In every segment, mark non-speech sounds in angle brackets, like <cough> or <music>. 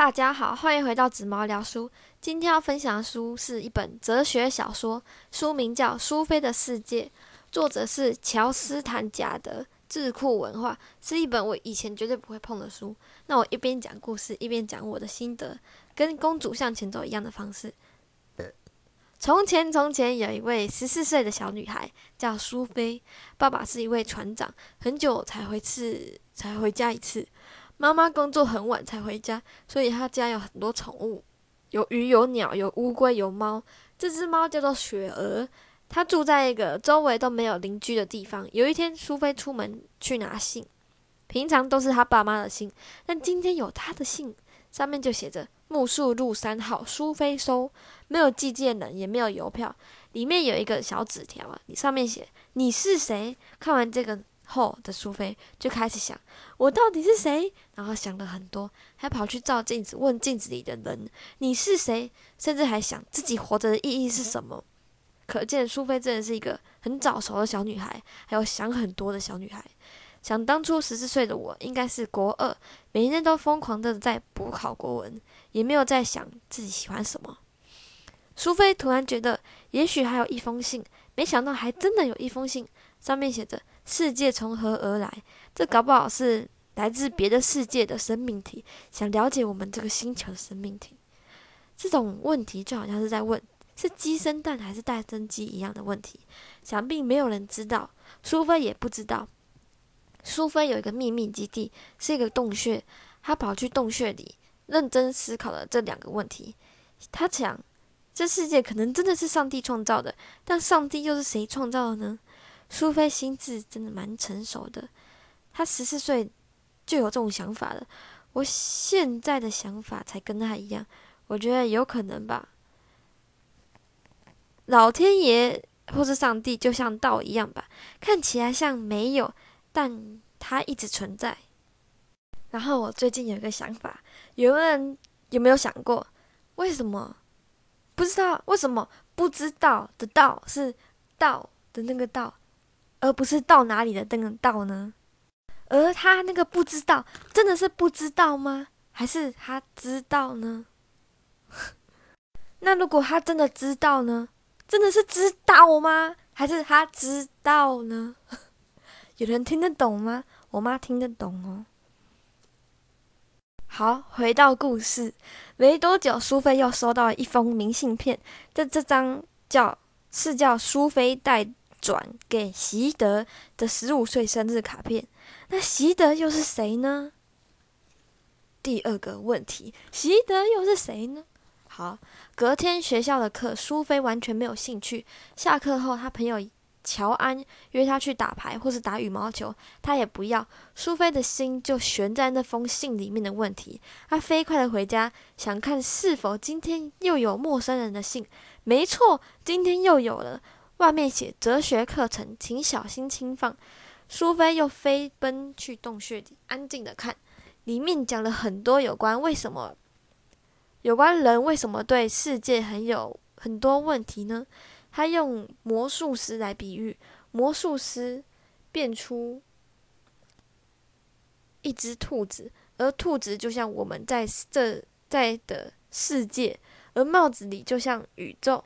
大家好，欢迎回到紫毛聊书。今天要分享的书是一本哲学小说，书名叫《苏菲的世界》，作者是乔斯坦贾德，智库文化，是一本我以前绝对不会碰的书。那我一边讲故事，一边讲我的心得，跟公主向前走一样的方式。从前，从前有一位十四岁的小女孩，叫苏菲。爸爸是一位船长，很久才回次才回家一次。妈妈工作很晚才回家，所以她家有很多宠物，有鱼、有鸟、有乌龟、有猫。这只猫叫做雪儿，它住在一个周围都没有邻居的地方。有一天，苏菲出门去拿信，平常都是她爸妈的信，但今天有她的信，上面就写着“木树路三号，苏菲收”，没有寄件人，也没有邮票，里面有一个小纸条啊，你上面写“你是谁”。看完这个。后的苏菲就开始想：我到底是谁？然后想了很多，还跑去照镜子，问镜子里的人：“你是谁？”甚至还想自己活着的意义是什么。可见苏菲真的是一个很早熟的小女孩，还有想很多的小女孩。想当初十四岁的我，应该是国二，每天都疯狂的在补考国文，也没有在想自己喜欢什么。苏菲突然觉得，也许还有一封信，没想到还真的有一封信，上面写着。世界从何而来？这搞不好是来自别的世界的生命体，想了解我们这个星球的生命体。这种问题就好像是在问是鸡生蛋还是蛋生鸡一样的问题。想必没有人知道，苏菲也不知道。苏菲有一个秘密基地，是一个洞穴。她跑去洞穴里，认真思考了这两个问题。她想，这世界可能真的是上帝创造的，但上帝又是谁创造的呢？苏菲心智真的蛮成熟的，她十四岁就有这种想法了。我现在的想法才跟她一样，我觉得有可能吧。老天爷或是上帝就像道一样吧，看起来像没有，但它一直存在。然后我最近有一个想法，有人有没有想过，为什么不知道？为什么不知道的道是道的那个道？而不是到哪里的那个到呢？而他那个不知道，真的是不知道吗？还是他知道呢？<laughs> 那如果他真的知道呢？真的是知道吗？还是他知道呢？<laughs> 有人听得懂吗？我妈听得懂哦。好，回到故事，没多久，苏菲又收到了一封明信片，这这张叫是叫苏菲带。转给习德的十五岁生日卡片，那习德又是谁呢？第二个问题，习德又是谁呢？好，隔天学校的课，苏菲完全没有兴趣。下课后，他朋友乔安约他去打牌或是打羽毛球，他也不要。苏菲的心就悬在那封信里面的问题。他飞快的回家，想看是否今天又有陌生人的信。没错，今天又有了。外面写哲学课程，请小心轻放。苏菲又飞奔去洞穴里，安静的看。里面讲了很多有关为什么，有关人为什么对世界很有很多问题呢？他用魔术师来比喻，魔术师变出一只兔子，而兔子就像我们在这在的世界，而帽子里就像宇宙。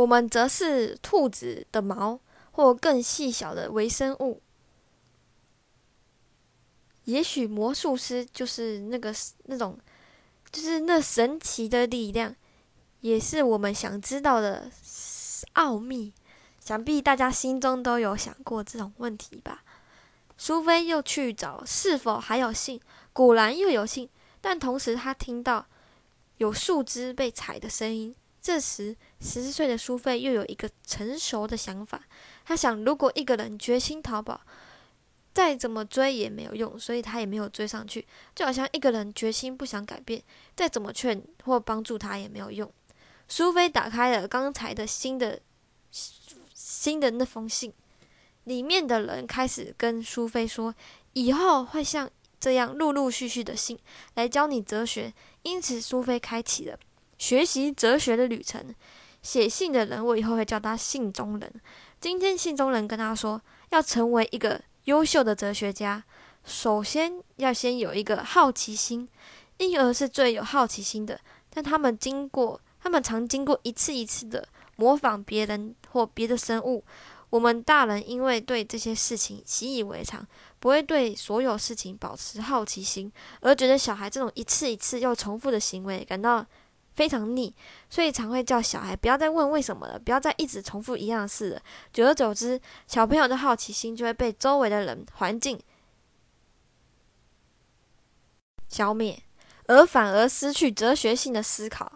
我们则是兔子的毛，或更细小的微生物。也许魔术师就是那个那种，就是那神奇的力量，也是我们想知道的奥秘。想必大家心中都有想过这种问题吧？苏菲又去找是否还有信，果然又有信，但同时他听到有树枝被踩的声音。这时，十四岁的苏菲又有一个成熟的想法。她想，如果一个人决心逃跑，再怎么追也没有用，所以他也没有追上去。就好像一个人决心不想改变，再怎么劝或帮助他也没有用。苏菲打开了刚才的新的新的那封信，里面的人开始跟苏菲说，以后会像这样陆陆续续的信来教你哲学。因此，苏菲开启了。学习哲学的旅程，写信的人，我以后会叫他信中人。今天信中人跟他说，要成为一个优秀的哲学家，首先要先有一个好奇心。婴儿是最有好奇心的，但他们经过，他们常经过一次一次的模仿别人或别的生物。我们大人因为对这些事情习以为常，不会对所有事情保持好奇心，而觉得小孩这种一次一次又重复的行为感到非常腻，所以常会叫小孩不要再问为什么了，不要再一直重复一样事了。久而久之，小朋友的好奇心就会被周围的人、环境消灭，而反而失去哲学性的思考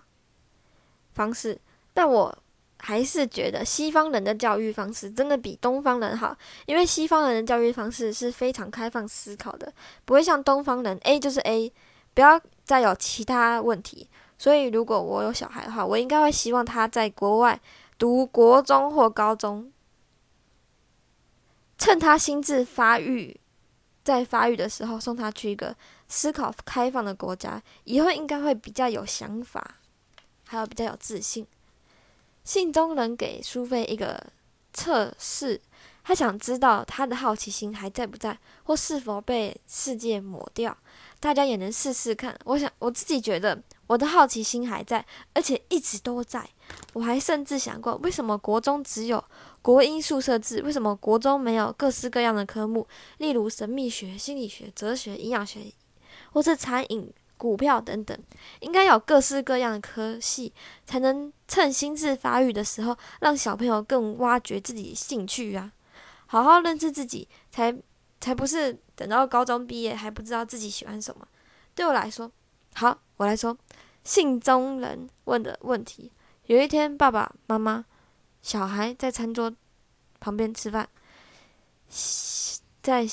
方式。但我。还是觉得西方人的教育方式真的比东方人好，因为西方人的教育方式是非常开放思考的，不会像东方人 A 就是 A，不要再有其他问题。所以，如果我有小孩的话，我应该会希望他在国外读国中或高中，趁他心智发育在发育的时候，送他去一个思考开放的国家，以后应该会比较有想法，还有比较有自信。信中人给苏菲一个测试，他想知道他的好奇心还在不在，或是否被世界抹掉。大家也能试试看。我想我自己觉得我的好奇心还在，而且一直都在。我还甚至想过，为什么国中只有国英宿舍制？为什么国中没有各式各样的科目，例如神秘学、心理学、哲学、营养学，或是餐饮？股票等等，应该有各式各样的科系，才能趁心智发育的时候，让小朋友更挖掘自己兴趣啊，好好认识自己，才才不是等到高中毕业还不知道自己喜欢什么。对我来说，好，我来说，信中人问的问题：有一天，爸爸妈妈、小孩在餐桌旁边吃饭，在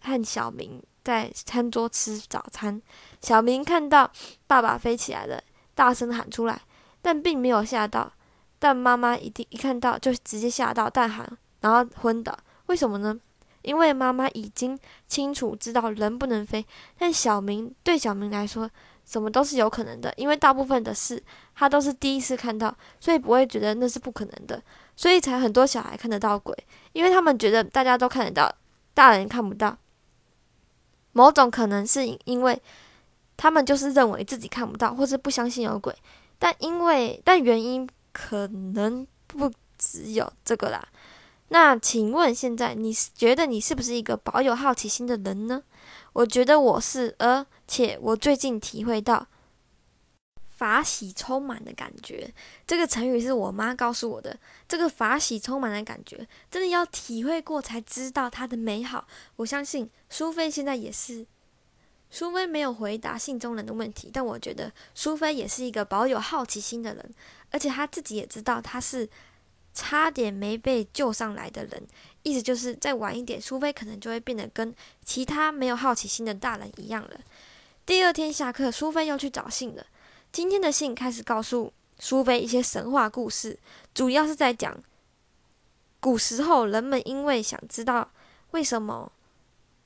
和小明。在餐桌吃早餐，小明看到爸爸飞起来了，大声喊出来，但并没有吓到。但妈妈一定一看到就直接吓到，大喊，然后昏倒。为什么呢？因为妈妈已经清楚知道人不能飞，但小明对小明来说，什么都是有可能的，因为大部分的事他都是第一次看到，所以不会觉得那是不可能的。所以才很多小孩看得到鬼，因为他们觉得大家都看得到，大人看不到。某种可能是因为他们就是认为自己看不到，或是不相信有鬼，但因为但原因可能不只有这个啦。那请问现在你觉得你是不是一个保有好奇心的人呢？我觉得我是，而且我最近体会到法喜充满的感觉。这个成语是我妈告诉我的。这个法喜充满的感觉，真的要体会过才知道它的美好。我相信。苏菲现在也是，苏菲没有回答信中人的问题，但我觉得苏菲也是一个保有好奇心的人，而且他自己也知道他是差点没被救上来的人，意思就是再晚一点，苏菲可能就会变得跟其他没有好奇心的大人一样了。第二天下课，苏菲又去找信了。今天的信开始告诉苏菲一些神话故事，主要是在讲古时候人们因为想知道为什么。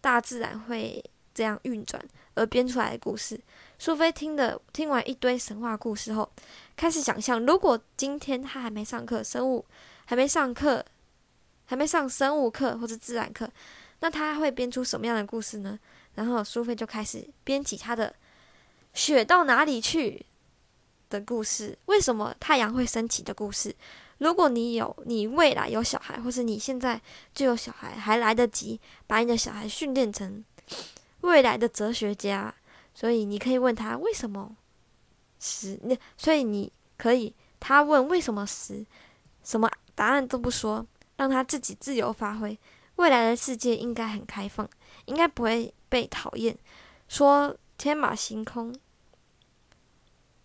大自然会这样运转而编出来的故事。苏菲听的听完一堆神话故事后，开始想象，如果今天他还没上课，生物还没上课，还没上生物课或者自然课，那他会编出什么样的故事呢？然后苏菲就开始编起他的“雪到哪里去”的故事，为什么太阳会升起的故事。如果你有，你未来有小孩，或是你现在就有小孩，还来得及把你的小孩训练成未来的哲学家，所以你可以问他为什么死，那所以你可以他问为什么死，什么答案都不说，让他自己自由发挥。未来的世界应该很开放，应该不会被讨厌，说天马行空，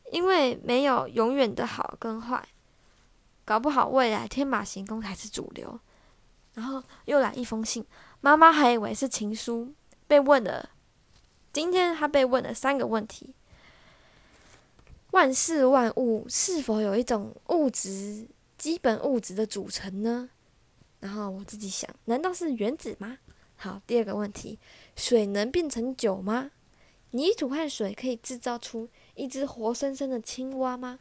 因为没有永远的好跟坏。搞不好未来天马行空才是主流。然后又来一封信，妈妈还以为是情书，被问了。今天他被问了三个问题：万事万物是否有一种物质，基本物质的组成呢？然后我自己想，难道是原子吗？好，第二个问题：水能变成酒吗？泥土和水可以制造出一只活生生的青蛙吗？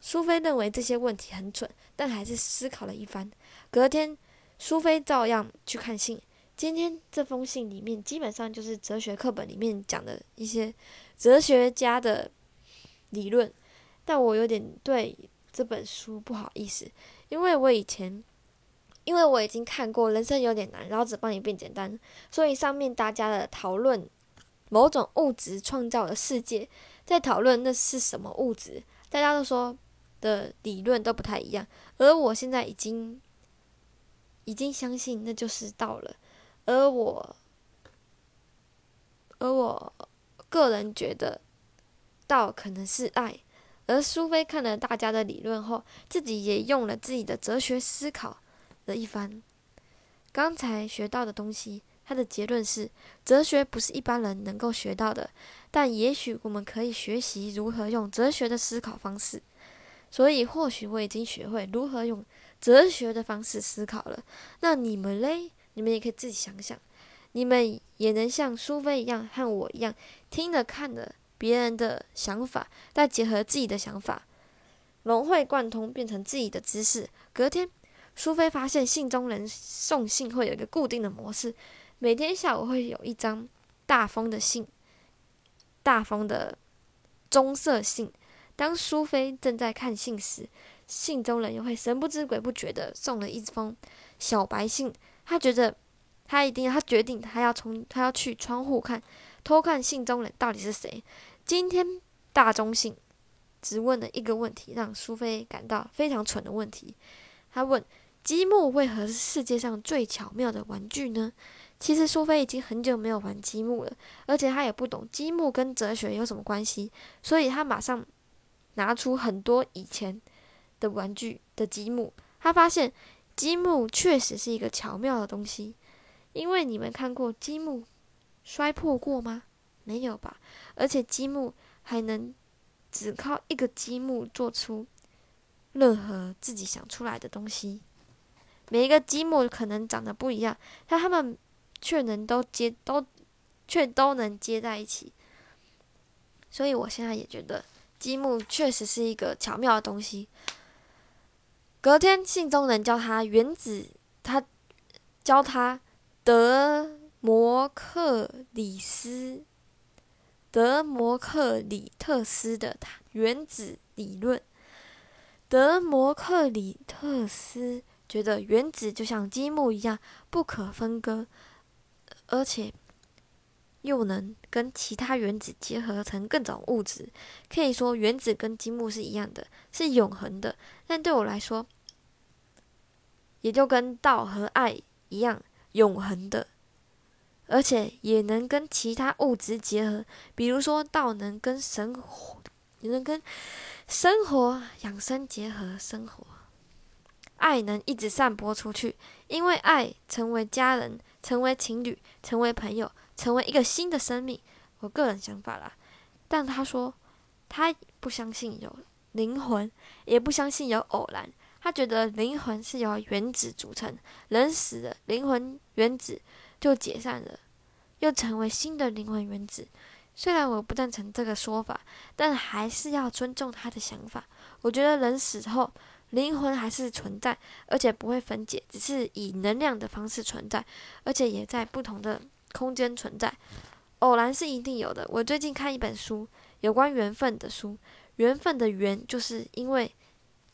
苏菲认为这些问题很蠢，但还是思考了一番。隔天，苏菲照样去看信。今天这封信里面基本上就是哲学课本里面讲的一些哲学家的理论，但我有点对这本书不好意思，因为我以前因为我已经看过《人生有点难》，然后只帮你变简单，所以上面大家的讨论某种物质创造的世界，在讨论那是什么物质，大家都说的理论都不太一样，而我现在已经已经相信那就是道了。而我，而我个人觉得，道可能是爱。而苏菲看了大家的理论后，自己也用了自己的哲学思考了一番。刚才学到的东西，他的结论是：哲学不是一般人能够学到的，但也许我们可以学习如何用哲学的思考方式。所以，或许我已经学会如何用哲学的方式思考了。那你们嘞？你们也可以自己想想，你们也能像苏菲一样，和我一样，听着看了别人的想法，再结合自己的想法，融会贯通，变成自己的知识。隔天，苏菲发现信中人送信会有一个固定的模式，每天下午会有一张大封的信，大封的棕色信。当苏菲正在看信时，信中人又会神不知鬼不觉的送了一封小白信。他觉得，他一定，他决定，他要从，他要去窗户看，偷看信中人到底是谁。今天大中信只问了一个问题，让苏菲感到非常蠢的问题。他问：积木为何是世界上最巧妙的玩具呢？其实苏菲已经很久没有玩积木了，而且她也不懂积木跟哲学有什么关系，所以她马上拿出很多以前的玩具的积木。她发现。积木确实是一个巧妙的东西，因为你们看过积木摔破过吗？没有吧？而且积木还能只靠一个积木做出任何自己想出来的东西。每一个积木可能长得不一样，但它们却能都接都却都能接在一起。所以我现在也觉得积木确实是一个巧妙的东西。隔天，信中人教他原子，他教他德摩克里斯、德摩克里特斯的他原子理论。德摩克里特斯觉得原子就像积木一样不可分割，而且又能跟其他原子结合成各种物质。可以说，原子跟积木是一样的，是永恒的。但对我来说，也就跟道和爱一样永恒的，而且也能跟其他物质结合。比如说，道能跟生活，也能跟生活养生结合生活。爱能一直散播出去，因为爱成为家人，成为情侣，成为朋友，成为一个新的生命。我个人想法啦，但他说他不相信有灵魂，也不相信有偶然。他觉得灵魂是由原子组成，人死了，灵魂原子就解散了，又成为新的灵魂原子。虽然我不赞成这个说法，但还是要尊重他的想法。我觉得人死后，灵魂还是存在，而且不会分解，只是以能量的方式存在，而且也在不同的空间存在。偶然是一定有的。我最近看一本书，有关缘分的书，缘分的缘就是因为。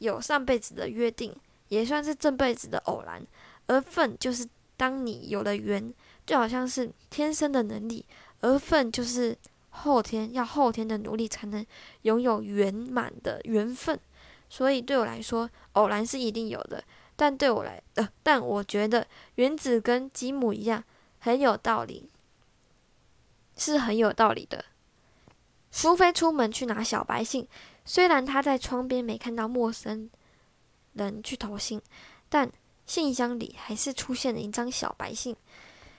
有上辈子的约定，也算是这辈子的偶然。而份就是当你有了缘，就好像是天生的能力；而份就是后天要后天的努力才能拥有圆满的缘分。所以对我来说，偶然是一定有的。但对我来，呃，但我觉得原子跟吉姆一样很有道理，是很有道理的。苏菲出门去拿小白信。虽然她在窗边没看到陌生人去投信，但信箱里还是出现了一张小白信。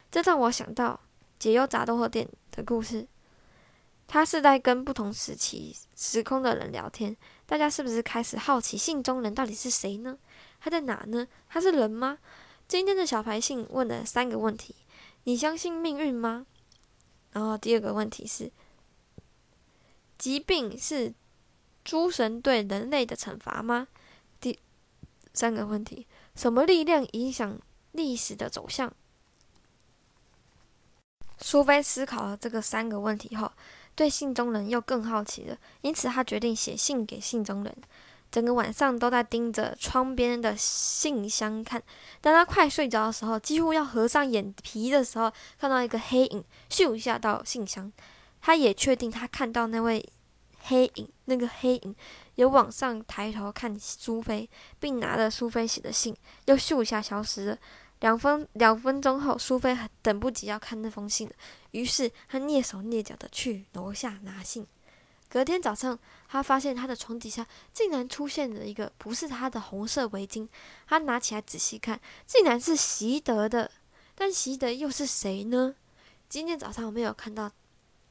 这让我想到解忧杂货店的故事。他是在跟不同时期时空的人聊天，大家是不是开始好奇信中人到底是谁呢？他在哪呢？他是人吗？今天的小白信问了三个问题：你相信命运吗？然后第二个问题是：疾病是？诸神对人类的惩罚吗？第三个问题：什么力量影响历史的走向？苏菲思考了这个三个问题后，对信中人又更好奇了，因此他决定写信给信中人。整个晚上都在盯着窗边的信箱看。当他快睡着的时候，几乎要合上眼皮的时候，看到一个黑影咻一下到信箱。他也确定他看到那位黑影，那个黑影有往上抬头看苏菲，并拿着苏菲写的信，又咻一下消失了。两分两分钟后，苏菲等不及要看那封信了，于是她蹑手蹑脚的去楼下拿信。隔天早上，她发现她的床底下竟然出现了一个不是她的红色围巾。她拿起来仔细看，竟然是习得的。但习得又是谁呢？今天早上我没有看到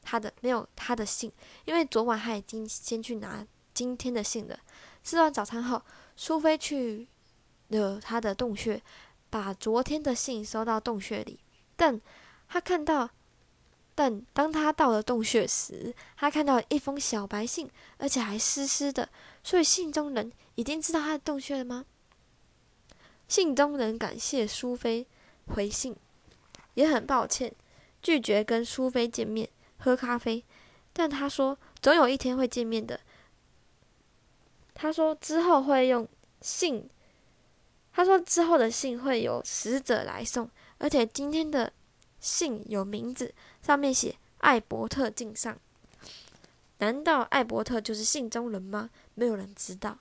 他的，没有他的信，因为昨晚他已经先去拿今天的信了。吃完早餐后，苏菲去了他的洞穴，把昨天的信收到洞穴里。但他看到。但当他到了洞穴时，他看到一封小白信，而且还湿湿的。所以信中人已经知道他的洞穴了吗？信中人感谢苏菲回信，也很抱歉拒绝跟苏菲见面喝咖啡，但他说总有一天会见面的。他说之后会用信，他说之后的信会有使者来送，而且今天的。信有名字，上面写艾伯特敬上。难道艾伯特就是信中人吗？没有人知道。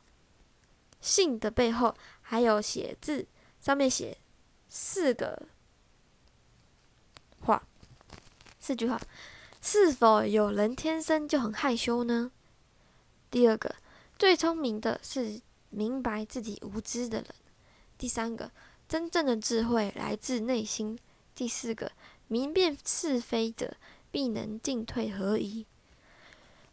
信的背后还有写字，上面写四个话，四句话：是否有人天生就很害羞呢？第二个，最聪明的是明白自己无知的人。第三个，真正的智慧来自内心。第四个，明辨是非者，必能进退合一。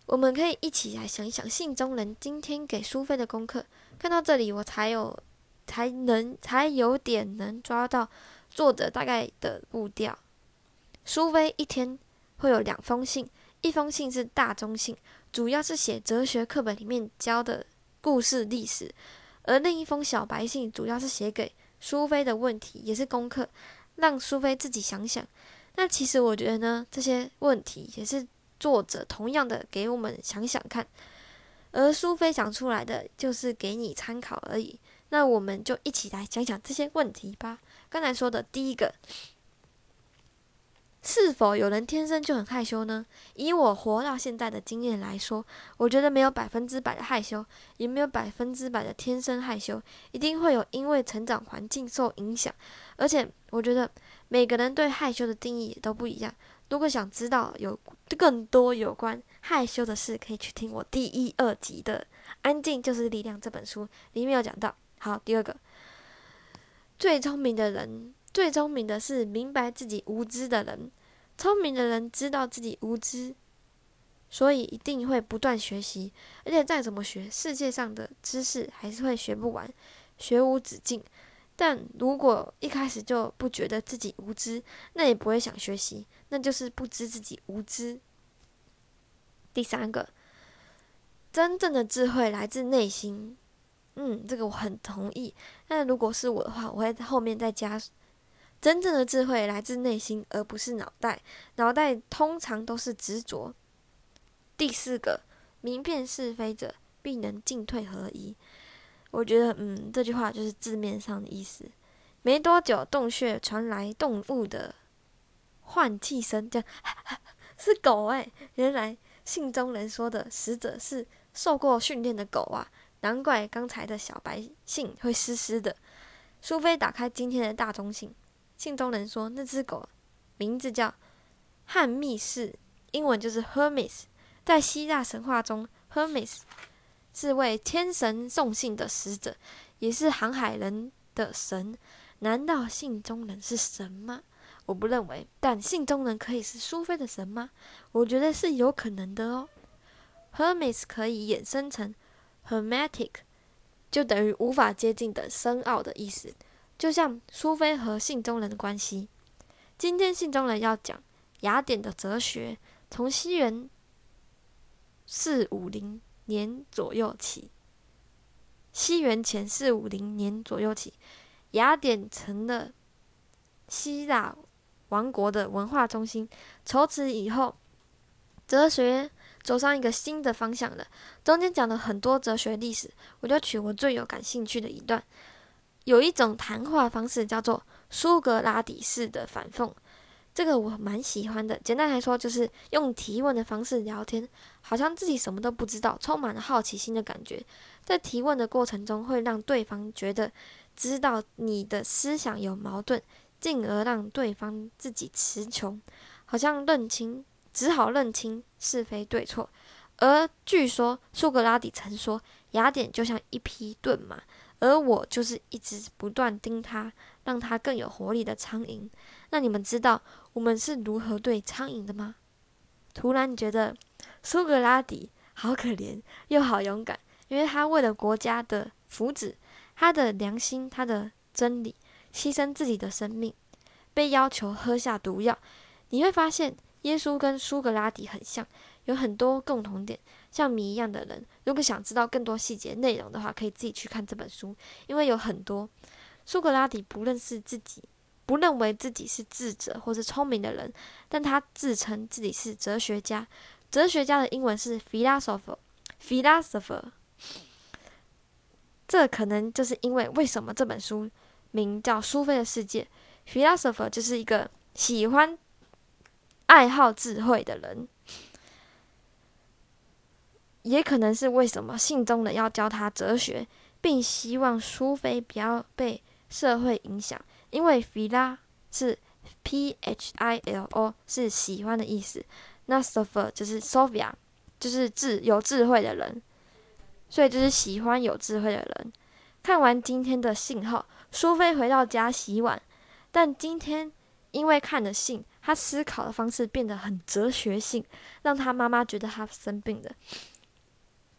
我们可以一起来想一想，信中人今天给苏菲的功课。看到这里，我才有才能才有点能抓到作者大概的步调。苏菲一天会有两封信，一封信是大中信，主要是写哲学课本里面教的故事历史；而另一封小白信，主要是写给苏菲的问题，也是功课。让苏菲自己想想。那其实我觉得呢，这些问题也是作者同样的给我们想想看，而苏菲想出来的就是给你参考而已。那我们就一起来想想这些问题吧。刚才说的第一个。是否有人天生就很害羞呢？以我活到现在的经验来说，我觉得没有百分之百的害羞，也没有百分之百的天生害羞，一定会有因为成长环境受影响。而且，我觉得每个人对害羞的定义也都不一样。如果想知道有更多有关害羞的事，可以去听我第一、二集的《安静就是力量》这本书，里面有讲到。好，第二个，最聪明的人，最聪明的是明白自己无知的人。聪明的人知道自己无知，所以一定会不断学习，而且再怎么学，世界上的知识还是会学不完，学无止境。但如果一开始就不觉得自己无知，那也不会想学习，那就是不知自己无知。第三个，真正的智慧来自内心。嗯，这个我很同意。但如果是我的话，我会后面再加。真正的智慧来自内心，而不是脑袋。脑袋通常都是执着。第四个，明辨是非者，必能进退合一。我觉得，嗯，这句话就是字面上的意思。没多久，洞穴传来动物的换气声，这样 <laughs> 是狗哎！原来信中人说的死者是受过训练的狗啊，难怪刚才的小白信会湿湿的。苏菲打开今天的大中信。信中人说，那只狗名字叫汉密士，英文就是 Hermes。在希腊神话中，Hermes 是为天神送信的使者，也是航海人的神。难道信中人是神吗？我不认为。但信中人可以是苏菲的神吗？我觉得是有可能的哦。Hermes 可以衍生成 Hermetic，就等于无法接近的深奥的意思。就像苏菲和信中人的关系。今天信中人要讲雅典的哲学，从西元四五零年左右起，西元前四五零年左右起，雅典成了希腊王国的文化中心。从此以后，哲学走上一个新的方向了。中间讲了很多哲学历史，我就取我最有感兴趣的一段。有一种谈话方式叫做苏格拉底式的反讽。这个我蛮喜欢的。简单来说，就是用提问的方式聊天，好像自己什么都不知道，充满了好奇心的感觉。在提问的过程中，会让对方觉得知道你的思想有矛盾，进而让对方自己词穷，好像认清，只好认清是非对错。而据说苏格拉底曾说，雅典就像一匹钝马，而我就是一直不断盯它，让它更有活力的苍蝇。那你们知道我们是如何对苍蝇的吗？突然觉得苏格拉底好可怜又好勇敢，因为他为了国家的福祉、他的良心、他的真理，牺牲自己的生命，被要求喝下毒药。你会发现耶稣跟苏格拉底很像，有很多共同点，像谜一样的人。如果想知道更多细节内容的话，可以自己去看这本书，因为有很多苏格拉底不认识自己。不认为自己是智者或是聪明的人，但他自称自己是哲学家。哲学家的英文是 philosopher，philosopher。这可能就是因为为什么这本书名叫《苏菲的世界》，philosopher 就是一个喜欢、爱好智慧的人。也可能是为什么信中人要教他哲学，并希望苏菲不要被社会影响。因为菲拉是 p h i l o 是喜欢的意思，那 sophia 就是 sophia 就是智有智慧的人，所以就是喜欢有智慧的人。看完今天的信后，苏菲回到家洗碗，但今天因为看了信，她思考的方式变得很哲学性，让她妈妈觉得她生病了。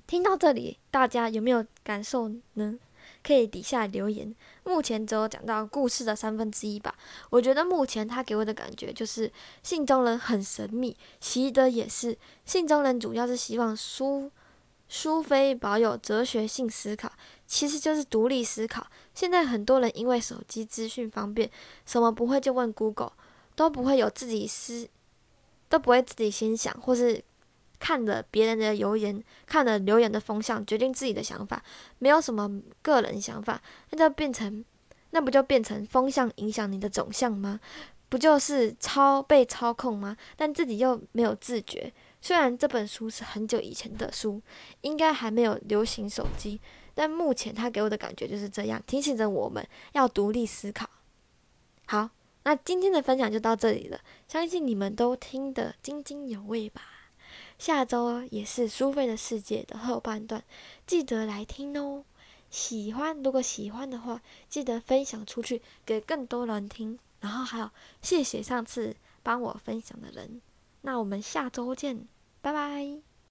听到这里，大家有没有感受呢？可以底下留言。目前只有讲到故事的三分之一吧。我觉得目前他给我的感觉就是信中人很神秘，习得也是。信中人主要是希望苏苏菲保有哲学性思考，其实就是独立思考。现在很多人因为手机资讯方便，什么不会就问 Google，都不会有自己思，都不会自己先想，或是。看着别人的留言，看了留言的风向，决定自己的想法，没有什么个人想法，那就变成，那不就变成风向影响你的走向吗？不就是操被操控吗？但自己又没有自觉。虽然这本书是很久以前的书，应该还没有流行手机，但目前他给我的感觉就是这样，提醒着我们要独立思考。好，那今天的分享就到这里了，相信你们都听得津津有味吧。下周也是苏菲的世界的后半段，记得来听哦。喜欢，如果喜欢的话，记得分享出去给更多人听。然后还有，谢谢上次帮我分享的人。那我们下周见，拜拜。